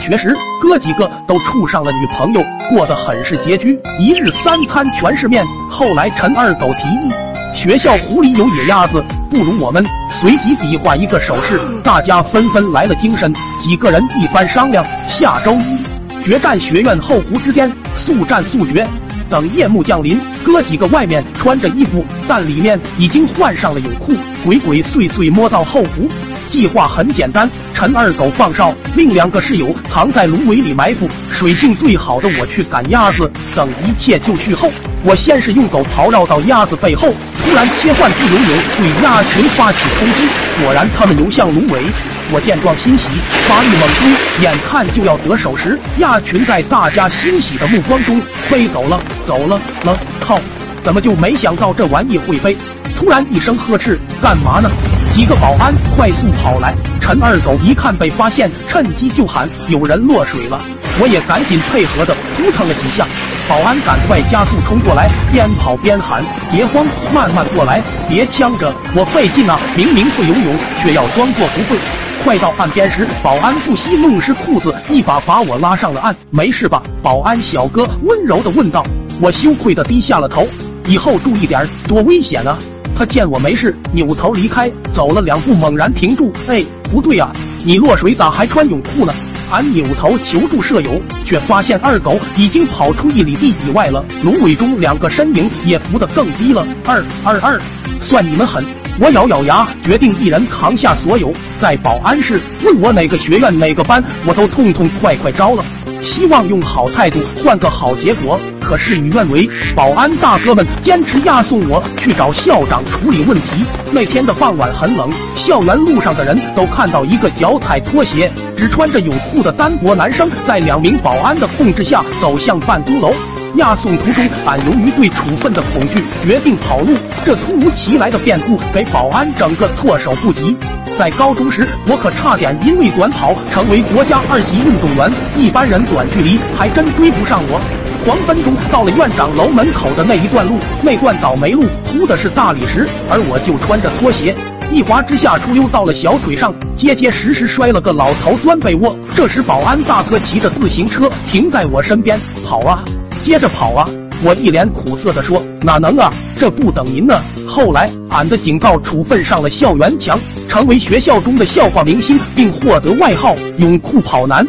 学时，哥几个都处上了女朋友，过得很是拮据，一日三餐全是面。后来陈二狗提议，学校湖里有野鸭子，不如我们随即比划一个手势，大家纷纷来了精神。几个人一番商量，下周一决战学院后湖之巅，速战速决。等夜幕降临，哥几个外面穿着衣服，但里面已经换上了泳裤，鬼鬼祟祟摸到后湖。计划很简单，陈二狗放哨，另两个室友藏在芦苇里埋伏，水性最好的我去赶鸭子。等一切就绪后，我先是用狗刨绕到鸭子背后，突然切换自由泳对鸭群发起冲击。果然，他们游向芦苇。我见状欣喜，发力猛追，眼看就要得手时，鸭群在大家欣喜的目光中飞走了，走了了。靠！怎么就没想到这玩意会飞？突然一声呵斥，干嘛呢？几个保安快速跑来，陈二狗一看被发现，趁机就喊有人落水了。我也赶紧配合的扑腾了几下，保安赶快加速冲过来，边跑边喊别慌，慢慢过来，别呛着我费劲啊！明明会游泳，却要装作不会。快到岸边时，保安不惜弄湿裤子，一把把我拉上了岸。没事吧，保安小哥温柔的问道。我羞愧的低下了头，以后注意点，多危险啊！他见我没事，扭头离开，走了两步，猛然停住。哎，不对啊，你落水咋还穿泳裤呢？俺扭头求助舍友，却发现二狗已经跑出一里地以外了。芦苇中两个身影也浮得更低了。二二二，算你们狠！我咬咬牙，决定一人扛下所有。在保安室问我哪个学院哪个班，我都痛痛快快招了。希望用好态度换个好结果，可事与愿违。保安大哥们坚持押送我去找校长处理问题。那天的傍晚很冷，校园路上的人都看到一个脚踩拖鞋、只穿着泳裤的单薄男生，在两名保安的控制下走向办公楼。押送途中，俺由于对处分的恐惧，决定跑路。这突如其来的变故给保安整个措手不及。在高中时，我可差点因为短跑成为国家二级运动员，一般人短距离还真追不上我。狂奔中到了院长楼门口的那一段路，那段倒霉路铺的是大理石，而我就穿着拖鞋，一滑之下出溜到了小腿上，结结实实摔了个老头钻被窝。这时保安大哥骑着自行车停在我身边，跑啊，接着跑啊！我一脸苦涩地说：“哪能啊，这不等您呢。”后来，俺的警告处分上了校园墙，成为学校中的笑话明星，并获得外号“泳裤跑男”。